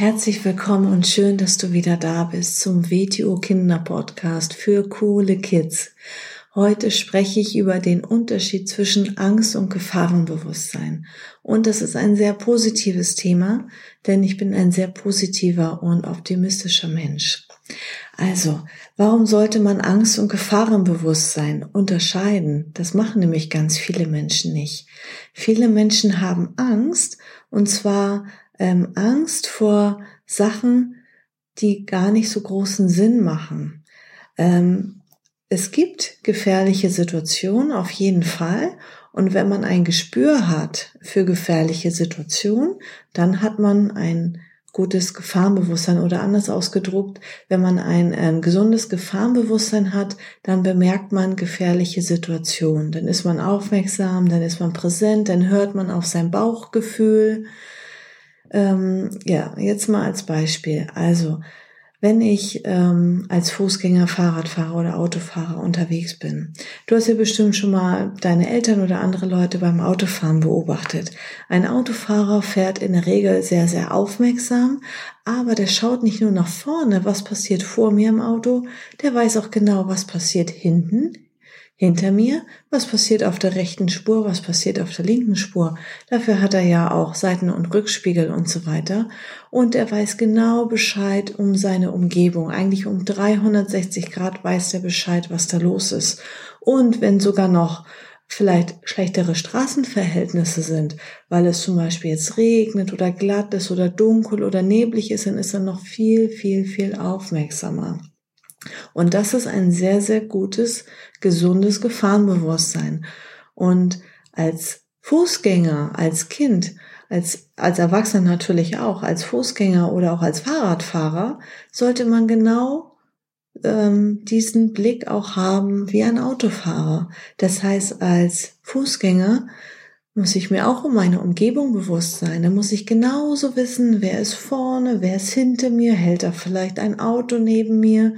Herzlich willkommen und schön, dass du wieder da bist zum WTO Kinder Podcast für coole Kids. Heute spreche ich über den Unterschied zwischen Angst und Gefahrenbewusstsein. Und das ist ein sehr positives Thema, denn ich bin ein sehr positiver und optimistischer Mensch. Also, warum sollte man Angst und Gefahrenbewusstsein unterscheiden? Das machen nämlich ganz viele Menschen nicht. Viele Menschen haben Angst und zwar ähm, Angst vor Sachen, die gar nicht so großen Sinn machen. Ähm, es gibt gefährliche Situationen auf jeden Fall. Und wenn man ein Gespür hat für gefährliche Situationen, dann hat man ein gutes Gefahrenbewusstsein oder anders ausgedruckt, wenn man ein ähm, gesundes Gefahrenbewusstsein hat, dann bemerkt man gefährliche Situationen. Dann ist man aufmerksam, dann ist man präsent, dann hört man auf sein Bauchgefühl, ähm, ja, jetzt mal als Beispiel. Also, wenn ich ähm, als Fußgänger, Fahrradfahrer oder Autofahrer unterwegs bin. Du hast ja bestimmt schon mal deine Eltern oder andere Leute beim Autofahren beobachtet. Ein Autofahrer fährt in der Regel sehr, sehr aufmerksam, aber der schaut nicht nur nach vorne, was passiert vor mir im Auto, der weiß auch genau, was passiert hinten hinter mir, was passiert auf der rechten Spur, was passiert auf der linken Spur. Dafür hat er ja auch Seiten- und Rückspiegel und so weiter. Und er weiß genau Bescheid um seine Umgebung. Eigentlich um 360 Grad weiß er Bescheid, was da los ist. Und wenn sogar noch vielleicht schlechtere Straßenverhältnisse sind, weil es zum Beispiel jetzt regnet oder glatt ist oder dunkel oder neblig ist, dann ist er noch viel, viel, viel aufmerksamer. Und das ist ein sehr, sehr gutes, gesundes Gefahrenbewusstsein. Und als Fußgänger, als Kind, als, als Erwachsener natürlich auch, als Fußgänger oder auch als Fahrradfahrer, sollte man genau ähm, diesen Blick auch haben wie ein Autofahrer. Das heißt, als Fußgänger muss ich mir auch um meine Umgebung bewusst sein. Da muss ich genauso wissen, wer ist vorne, wer ist hinter mir, hält da vielleicht ein Auto neben mir,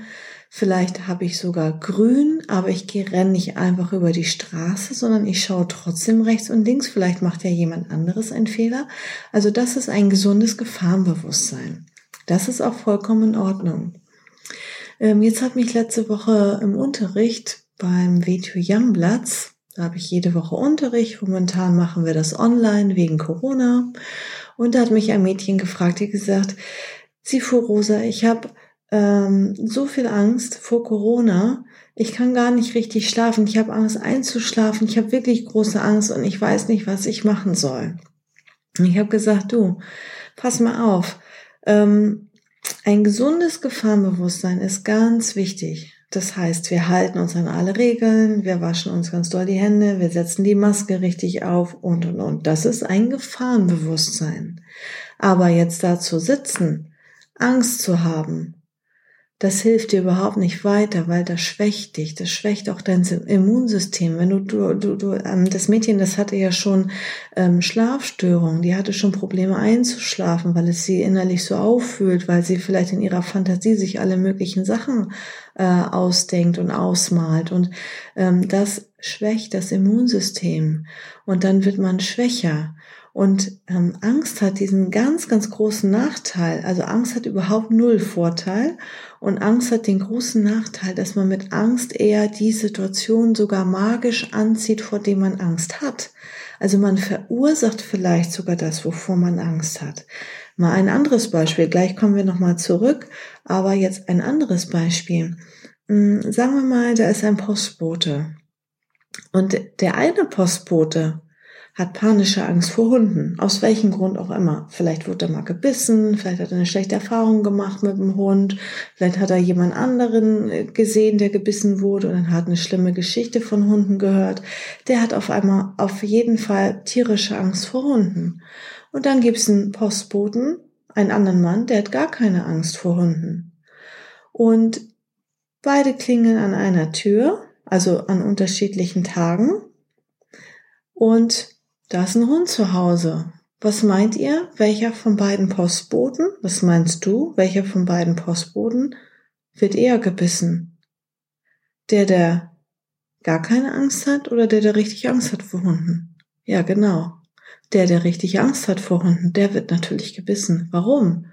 Vielleicht habe ich sogar grün, aber ich gehe renne nicht einfach über die Straße, sondern ich schaue trotzdem rechts und links. Vielleicht macht ja jemand anderes einen Fehler. Also das ist ein gesundes Gefahrenbewusstsein. Das ist auch vollkommen in Ordnung. Ähm, jetzt hat mich letzte Woche im Unterricht beim WTU Young Platz, da habe ich jede Woche Unterricht. Momentan machen wir das online wegen Corona. Und da hat mich ein Mädchen gefragt, die gesagt, Sie, fuhr Rosa, ich habe ähm, so viel Angst vor Corona. Ich kann gar nicht richtig schlafen. Ich habe Angst einzuschlafen. Ich habe wirklich große Angst und ich weiß nicht, was ich machen soll. Ich habe gesagt, du, pass mal auf. Ähm, ein gesundes Gefahrenbewusstsein ist ganz wichtig. Das heißt, wir halten uns an alle Regeln, wir waschen uns ganz doll die Hände, wir setzen die Maske richtig auf und, und, und. Das ist ein Gefahrenbewusstsein. Aber jetzt da zu sitzen, Angst zu haben, das hilft dir überhaupt nicht weiter, weil das schwächt dich, das schwächt auch dein Immunsystem. Wenn du, du, du, du ähm, das Mädchen, das hatte ja schon ähm, Schlafstörungen, die hatte schon Probleme einzuschlafen, weil es sie innerlich so auffühlt, weil sie vielleicht in ihrer Fantasie sich alle möglichen Sachen äh, ausdenkt und ausmalt. Und ähm, das schwächt das Immunsystem und dann wird man schwächer. Und ähm, Angst hat diesen ganz, ganz großen Nachteil. Also Angst hat überhaupt null Vorteil. Und Angst hat den großen Nachteil, dass man mit Angst eher die Situation sogar magisch anzieht, vor dem man Angst hat. Also man verursacht vielleicht sogar das, wovor man Angst hat. Mal ein anderes Beispiel. Gleich kommen wir nochmal zurück. Aber jetzt ein anderes Beispiel. Hm, sagen wir mal, da ist ein Postbote. Und der eine Postbote, hat panische Angst vor Hunden, aus welchem Grund auch immer. Vielleicht wurde er mal gebissen, vielleicht hat er eine schlechte Erfahrung gemacht mit dem Hund, vielleicht hat er jemand anderen äh, gesehen, der gebissen wurde und dann hat eine schlimme Geschichte von Hunden gehört. Der hat auf einmal auf jeden Fall tierische Angst vor Hunden. Und dann gibt's einen Postboten, einen anderen Mann, der hat gar keine Angst vor Hunden. Und beide klingeln an einer Tür, also an unterschiedlichen Tagen. Und da ist ein Hund zu Hause. Was meint ihr? Welcher von beiden Postboten? Was meinst du? Welcher von beiden Postboten wird eher gebissen? Der, der gar keine Angst hat oder der, der richtig Angst hat vor Hunden? Ja, genau. Der, der richtig Angst hat vor Hunden, der wird natürlich gebissen. Warum?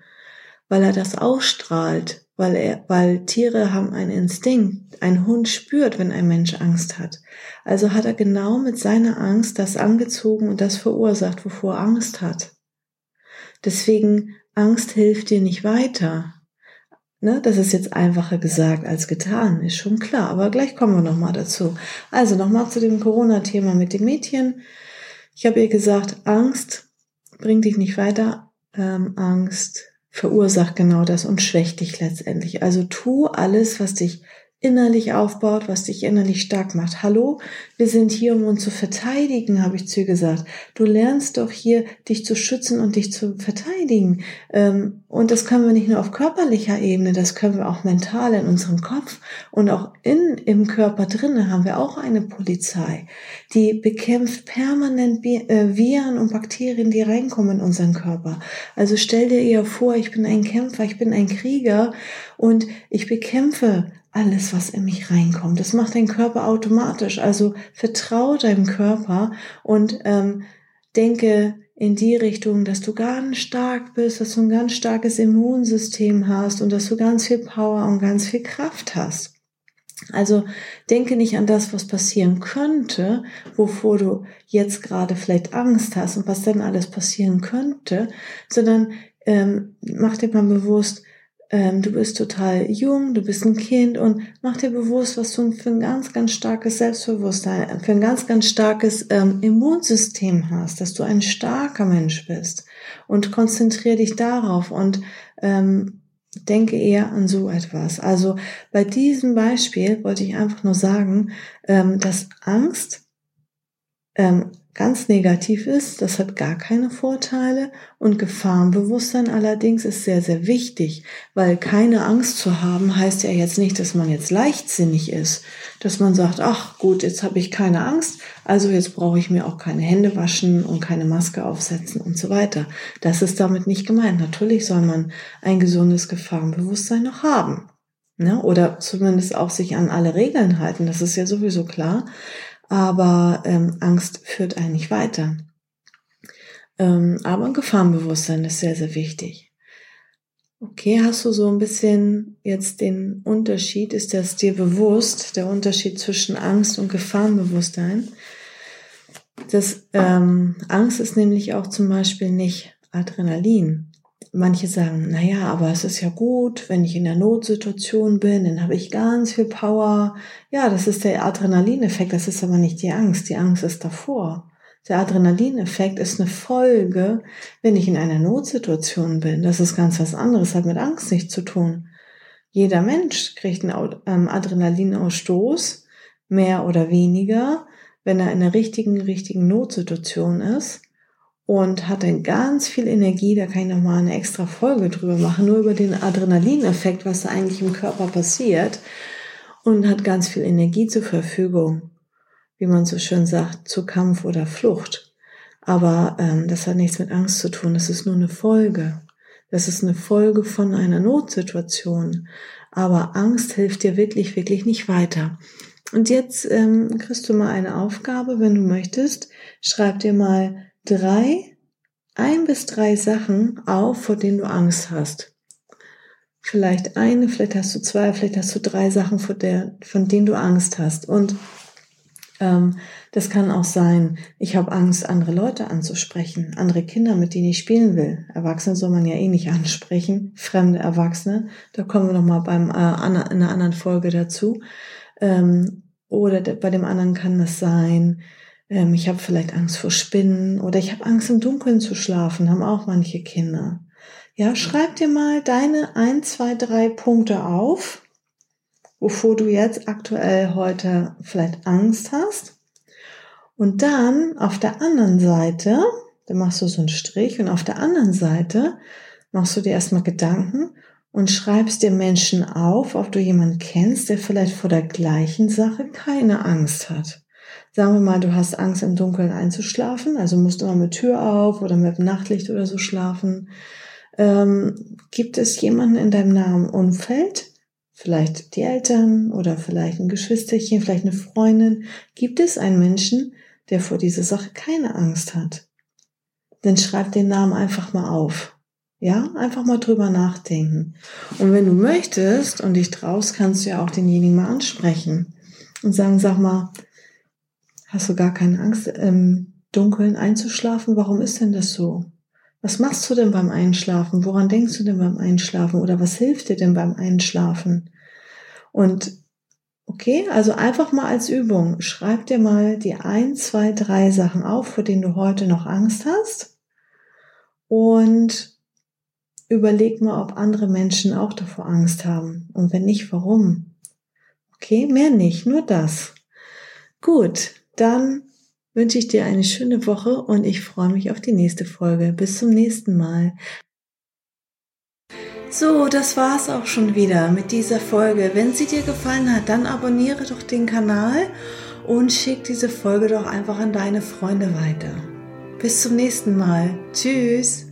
Weil er das ausstrahlt, weil er, weil Tiere haben einen Instinkt. Ein Hund spürt, wenn ein Mensch Angst hat. Also hat er genau mit seiner Angst das angezogen und das verursacht, wovor er Angst hat. Deswegen, Angst hilft dir nicht weiter. Ne, das ist jetzt einfacher gesagt als getan, ist schon klar, aber gleich kommen wir nochmal dazu. Also nochmal zu dem Corona-Thema mit dem Mädchen. Ich habe ihr gesagt, Angst bringt dich nicht weiter. Ähm, Angst verursacht genau das und schwächt dich letztendlich. Also tu alles, was dich innerlich aufbaut, was dich innerlich stark macht. Hallo, wir sind hier, um uns zu verteidigen, habe ich zu ihr gesagt. Du lernst doch hier, dich zu schützen und dich zu verteidigen. Ähm, und das können wir nicht nur auf körperlicher Ebene, das können wir auch mental in unserem Kopf und auch in, im Körper drinnen haben wir auch eine Polizei, die bekämpft permanent äh, Viren und Bakterien, die reinkommen in unseren Körper. Also stell dir eher vor, ich bin ein Kämpfer, ich bin ein Krieger und ich bekämpfe alles, was in mich reinkommt. Das macht dein Körper automatisch. Also vertraue deinem Körper und ähm, denke in die Richtung, dass du ganz stark bist, dass du ein ganz starkes Immunsystem hast und dass du ganz viel Power und ganz viel Kraft hast. Also denke nicht an das, was passieren könnte, wovor du jetzt gerade vielleicht Angst hast und was dann alles passieren könnte, sondern ähm, mach dir mal bewusst, ähm, du bist total jung, du bist ein Kind und mach dir bewusst, was du für ein ganz, ganz starkes Selbstbewusstsein, für ein ganz, ganz starkes ähm, Immunsystem hast, dass du ein starker Mensch bist und konzentriere dich darauf und ähm, denke eher an so etwas. Also bei diesem Beispiel wollte ich einfach nur sagen, ähm, dass Angst ähm, ganz negativ ist, das hat gar keine Vorteile und Gefahrenbewusstsein allerdings ist sehr, sehr wichtig, weil keine Angst zu haben heißt ja jetzt nicht, dass man jetzt leichtsinnig ist, dass man sagt, ach gut, jetzt habe ich keine Angst, also jetzt brauche ich mir auch keine Hände waschen und keine Maske aufsetzen und so weiter. Das ist damit nicht gemeint. Natürlich soll man ein gesundes Gefahrenbewusstsein noch haben. Ne? Oder zumindest auch sich an alle Regeln halten, das ist ja sowieso klar aber ähm, Angst führt einen nicht weiter. Ähm, aber Gefahrenbewusstsein ist sehr, sehr wichtig. Okay, hast du so ein bisschen jetzt den Unterschied? Ist das dir bewusst, der Unterschied zwischen Angst und Gefahrenbewusstsein? Das ähm, Angst ist nämlich auch zum Beispiel nicht Adrenalin manche sagen, naja, aber es ist ja gut, wenn ich in der Notsituation bin, dann habe ich ganz viel Power. Ja, das ist der Adrenalineffekt, das ist aber nicht die Angst. Die Angst ist davor. Der Adrenalineffekt ist eine Folge, wenn ich in einer Notsituation bin. Das ist ganz was anderes, hat mit Angst nichts zu tun. Jeder Mensch kriegt einen ähm, Adrenalinausstoß, mehr oder weniger, wenn er in einer richtigen, richtigen Notsituation ist und hat dann ganz viel Energie. Da kann ich nochmal eine extra Folge drüber machen, nur über den Adrenalineffekt, was da eigentlich im Körper passiert und hat ganz viel Energie zur Verfügung, wie man so schön sagt, zu Kampf oder Flucht. Aber ähm, das hat nichts mit Angst zu tun. Das ist nur eine Folge. Das ist eine Folge von einer Notsituation. Aber Angst hilft dir wirklich, wirklich nicht weiter. Und jetzt ähm, kriegst du mal eine Aufgabe, wenn du möchtest. Schreib dir mal drei, ein bis drei Sachen auf, vor denen du Angst hast. Vielleicht eine, vielleicht hast du zwei, vielleicht hast du drei Sachen, vor der, von denen du Angst hast. Und ähm, das kann auch sein, ich habe Angst, andere Leute anzusprechen, andere Kinder, mit denen ich spielen will. Erwachsene soll man ja eh nicht ansprechen, fremde Erwachsene. Da kommen wir nochmal beim äh, in einer anderen Folge dazu. Ähm, oder bei dem anderen kann das sein, ähm, ich habe vielleicht Angst vor Spinnen oder ich habe Angst im Dunkeln zu schlafen, haben auch manche Kinder. Ja, schreib dir mal deine ein, zwei, drei Punkte auf, wovor du jetzt aktuell heute vielleicht Angst hast. Und dann auf der anderen Seite, dann machst du so einen Strich und auf der anderen Seite machst du dir erstmal Gedanken und schreibst dir Menschen auf, ob du jemanden kennst, der vielleicht vor der gleichen Sache keine Angst hat. Sagen wir mal, du hast Angst im Dunkeln einzuschlafen, also musst immer mit Tür auf oder mit Nachtlicht oder so schlafen. Ähm, gibt es jemanden in deinem nahen Umfeld, vielleicht die Eltern oder vielleicht ein Geschwisterchen, vielleicht eine Freundin, gibt es einen Menschen, der vor dieser Sache keine Angst hat? Dann schreib den Namen einfach mal auf. Ja, einfach mal drüber nachdenken. Und wenn du möchtest und dich traust, kannst du ja auch denjenigen mal ansprechen und sagen, sag mal, hast du gar keine Angst, im Dunkeln einzuschlafen? Warum ist denn das so? Was machst du denn beim Einschlafen? Woran denkst du denn beim Einschlafen? Oder was hilft dir denn beim Einschlafen? Und okay, also einfach mal als Übung, schreib dir mal die ein, zwei, drei Sachen auf, vor denen du heute noch Angst hast. Und überleg mal, ob andere Menschen auch davor Angst haben. Und wenn nicht, warum? Okay, mehr nicht, nur das. Gut, dann wünsche ich dir eine schöne Woche und ich freue mich auf die nächste Folge. Bis zum nächsten Mal. So, das war's auch schon wieder mit dieser Folge. Wenn sie dir gefallen hat, dann abonniere doch den Kanal und schick diese Folge doch einfach an deine Freunde weiter. Bis zum nächsten Mal. Tschüss.